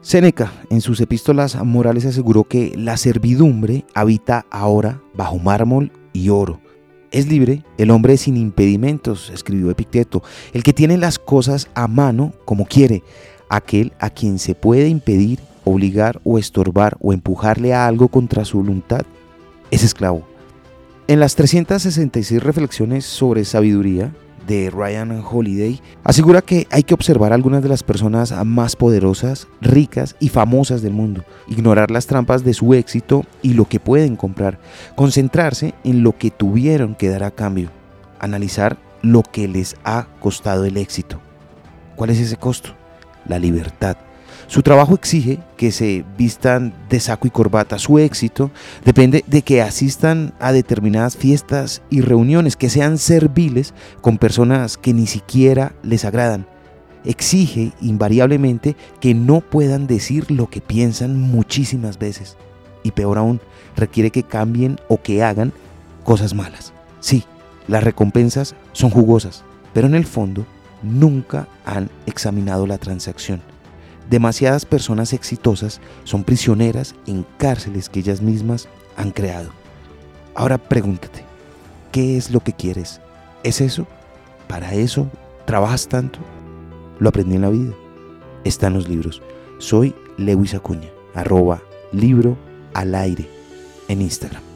Séneca, en sus epístolas morales, aseguró que la servidumbre habita ahora bajo mármol y oro. Es libre el hombre sin impedimentos, escribió Epicteto, el que tiene las cosas a mano como quiere, aquel a quien se puede impedir, obligar o estorbar o empujarle a algo contra su voluntad, es esclavo. En las 366 reflexiones sobre sabiduría, de Ryan Holiday asegura que hay que observar algunas de las personas más poderosas, ricas y famosas del mundo, ignorar las trampas de su éxito y lo que pueden comprar, concentrarse en lo que tuvieron que dar a cambio, analizar lo que les ha costado el éxito. ¿Cuál es ese costo? La libertad. Su trabajo exige que se vistan de saco y corbata. Su éxito depende de que asistan a determinadas fiestas y reuniones, que sean serviles con personas que ni siquiera les agradan. Exige invariablemente que no puedan decir lo que piensan muchísimas veces. Y peor aún, requiere que cambien o que hagan cosas malas. Sí, las recompensas son jugosas, pero en el fondo nunca han examinado la transacción Demasiadas personas exitosas son prisioneras en cárceles que ellas mismas han creado. Ahora pregúntate, ¿qué es lo que quieres? ¿Es eso? ¿Para eso trabajas tanto? Lo aprendí en la vida. Está en los libros. Soy Lewis Acuña, arroba libro al aire en Instagram.